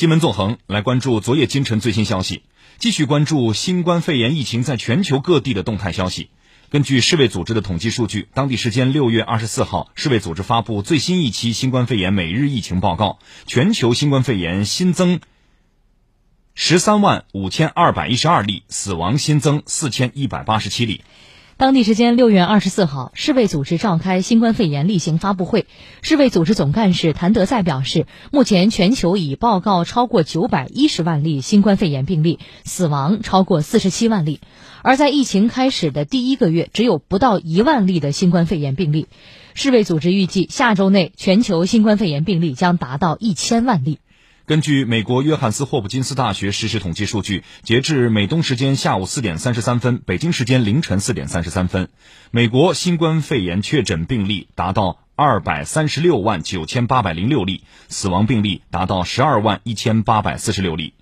新闻纵横来关注昨夜今晨最新消息，继续关注新冠肺炎疫情在全球各地的动态消息。根据世卫组织的统计数据，当地时间六月二十四号，世卫组织发布最新一期新冠肺炎每日疫情报告，全球新冠肺炎新增十三万五千二百一十二例，死亡新增四千一百八十七例。当地时间六月二十四号，世卫组织召开新冠肺炎例行发布会。世卫组织总干事谭德赛表示，目前全球已报告超过九百一十万例新冠肺炎病例，死亡超过四十七万例。而在疫情开始的第一个月，只有不到一万例的新冠肺炎病例。世卫组织预计，下周内全球新冠肺炎病例将达到一千万例。根据美国约翰斯霍普金斯大学实时统计数据，截至美东时间下午四点三十三分，北京时间凌晨四点三十三分，美国新冠肺炎确诊病例达到二百三十六万九千八百零六例，死亡病例达到十二万一千八百四十六例。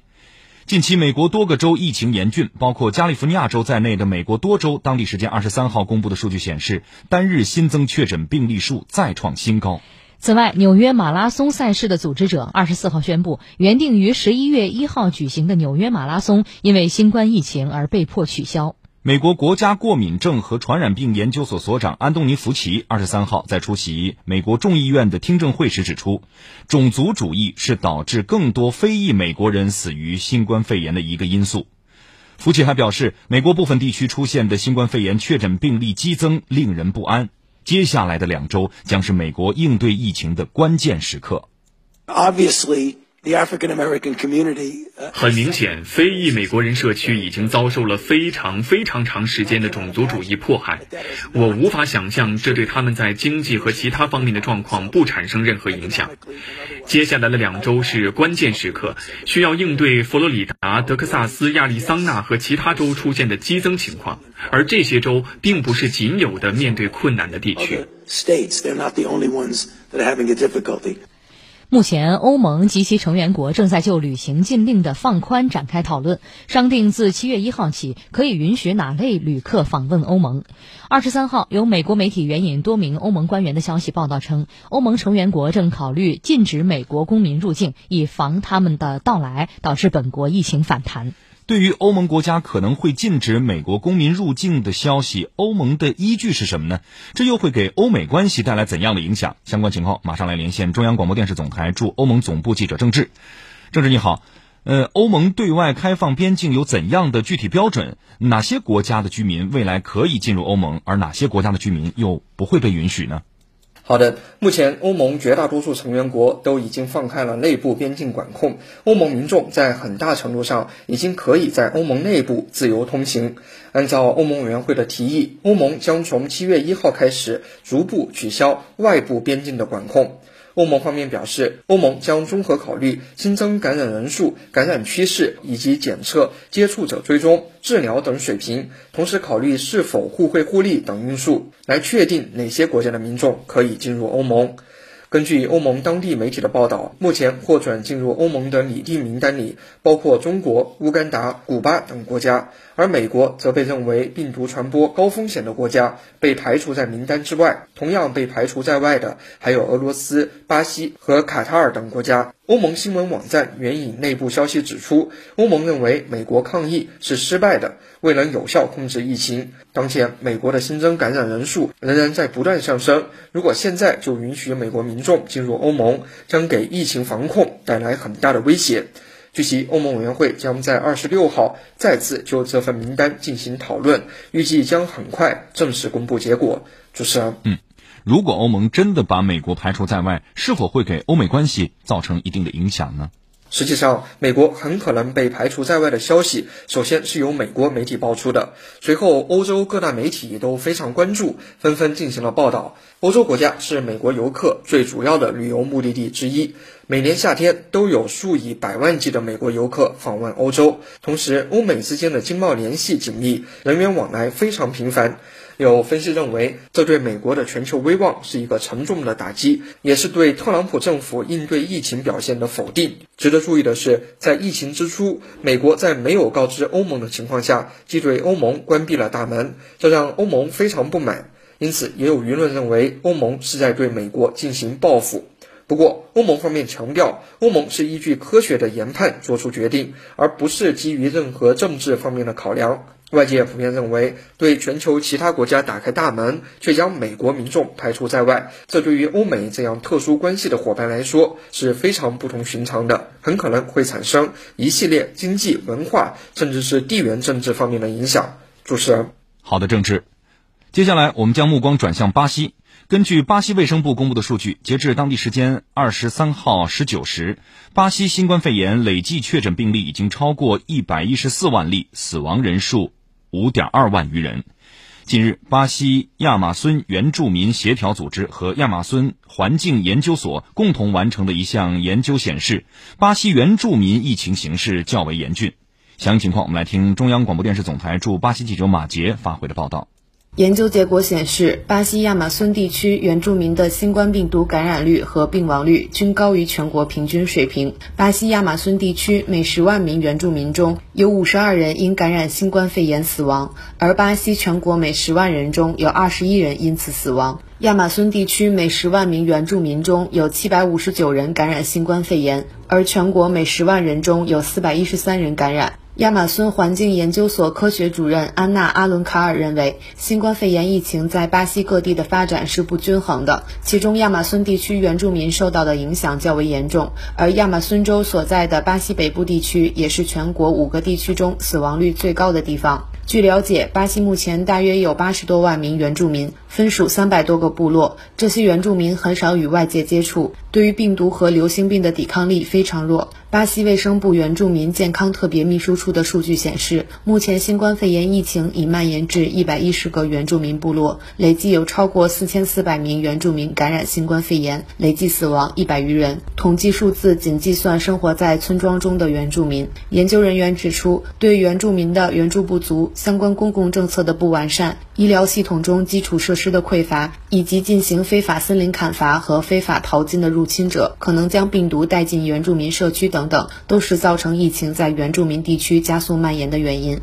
近期，美国多个州疫情严峻，包括加利福尼亚州在内的美国多州，当地时间二十三号公布的数据显示，单日新增确诊病例数再创新高。此外，纽约马拉松赛事的组织者二十四号宣布，原定于十一月一号举行的纽约马拉松因为新冠疫情而被迫取消。美国国家过敏症和传染病研究所所长安东尼·福奇二十三号在出席美国众议院的听证会时指出，种族主义是导致更多非裔美国人死于新冠肺炎的一个因素。福奇还表示，美国部分地区出现的新冠肺炎确诊病例激增令人不安。接下来的两周将是美国应对疫情的关键时刻。Obviously, the African American community. 很明显，非裔美国人社区已经遭受了非常非常长时间的种族主义迫害。我无法想象这对他们在经济和其他方面的状况不产生任何影响。接下来的两周是关键时刻，需要应对佛罗里达、德克萨斯、亚利桑那和其他州出现的激增情况，而这些州并不是仅有的面对困难的地区。目前，欧盟及其成员国正在就旅行禁令的放宽展开讨论，商定自七月一号起可以允许哪类旅客访问欧盟。二十三号，有美国媒体援引多名欧盟官员的消息报道称，欧盟成员国正考虑禁止美国公民入境，以防他们的到来导致本国疫情反弹。对于欧盟国家可能会禁止美国公民入境的消息，欧盟的依据是什么呢？这又会给欧美关系带来怎样的影响？相关情况马上来连线中央广播电视总台驻欧盟总部记者郑智。郑智你好，呃，欧盟对外开放边境有怎样的具体标准？哪些国家的居民未来可以进入欧盟，而哪些国家的居民又不会被允许呢？好的，目前欧盟绝大多数成员国都已经放开了内部边境管控，欧盟民众在很大程度上已经可以在欧盟内部自由通行。按照欧盟委员会的提议，欧盟将从七月一号开始逐步取消外部边境的管控。欧盟方面表示，欧盟将综合考虑新增感染人数、感染趋势以及检测、接触者追踪、治疗等水平，同时考虑是否互惠互利等因素，来确定哪些国家的民众可以进入欧盟。根据欧盟当地媒体的报道，目前获准进入欧盟的拟定名单里包括中国、乌干达、古巴等国家，而美国则被认为病毒传播高风险的国家，被排除在名单之外。同样被排除在外的还有俄罗斯、巴西和卡塔尔等国家。欧盟新闻网站援引内部消息指出，欧盟认为美国抗疫是失败的，未能有效控制疫情。当前，美国的新增感染人数仍然在不断上升。如果现在就允许美国民众进入欧盟，将给疫情防控带来很大的威胁。据悉，欧盟委员会将在二十六号再次就这份名单进行讨论，预计将很快正式公布结果。主持人，嗯。如果欧盟真的把美国排除在外，是否会给欧美关系造成一定的影响呢？实际上，美国很可能被排除在外的消息，首先是由美国媒体爆出的，随后欧洲各大媒体都非常关注，纷纷进行了报道。欧洲国家是美国游客最主要的旅游目的地之一，每年夏天都有数以百万计的美国游客访问欧洲，同时欧美之间的经贸联系紧密，人员往来非常频繁。有分析认为，这对美国的全球威望是一个沉重的打击，也是对特朗普政府应对疫情表现的否定。值得注意的是，在疫情之初，美国在没有告知欧盟的情况下，即对欧盟关闭了大门，这让欧盟非常不满。因此，也有舆论认为，欧盟是在对美国进行报复。不过，欧盟方面强调，欧盟是依据科学的研判做出决定，而不是基于任何政治方面的考量。外界普遍认为，对全球其他国家打开大门，却将美国民众排除在外，这对于欧美这样特殊关系的伙伴来说是非常不同寻常的，很可能会产生一系列经济、文化，甚至是地缘政治方面的影响。主持人，好的，政治。接下来，我们将目光转向巴西。根据巴西卫生部公布的数据，截至当地时间二十三号十九时，巴西新冠肺炎累计确诊病例已经超过一百一十四万例，死亡人数。五点二万余人。近日，巴西亚马孙原住民协调组织和亚马孙环境研究所共同完成的一项研究显示，巴西原住民疫情形势较为严峻。详细情况，我们来听中央广播电视总台驻巴西记者马杰发回的报道。研究结果显示，巴西亚马孙地区原住民的新冠病毒感染率和病亡率均高于全国平均水平。巴西亚马孙地区每十万名原住民中有五十二人因感染新冠肺炎死亡，而巴西全国每十万人中有二十一人因此死亡。亚马孙地区每十万名原住民中有七百五十九人感染新冠肺炎，而全国每十万人中有四百一十三人感染。亚马孙环境研究所科学主任安娜·阿伦卡尔认为，新冠肺炎疫情在巴西各地的发展是不均衡的，其中亚马孙地区原住民受到的影响较为严重，而亚马孙州所在的巴西北部地区也是全国五个地区中死亡率最高的地方。据了解，巴西目前大约有八十多万名原住民，分属三百多个部落。这些原住民很少与外界接触，对于病毒和流行病的抵抗力非常弱。巴西卫生部原住民健康特别秘书处的数据显示，目前新冠肺炎疫情已蔓延至一百一十个原住民部落，累计有超过四千四百名原住民感染新冠肺炎，累计死亡一百余人。统计数字仅计算生活在村庄中的原住民。研究人员指出，对原住民的援助不足。相关公共政策的不完善、医疗系统中基础设施的匮乏，以及进行非法森林砍伐和非法淘金的入侵者，可能将病毒带进原住民社区等等等，都是造成疫情在原住民地区加速蔓延的原因。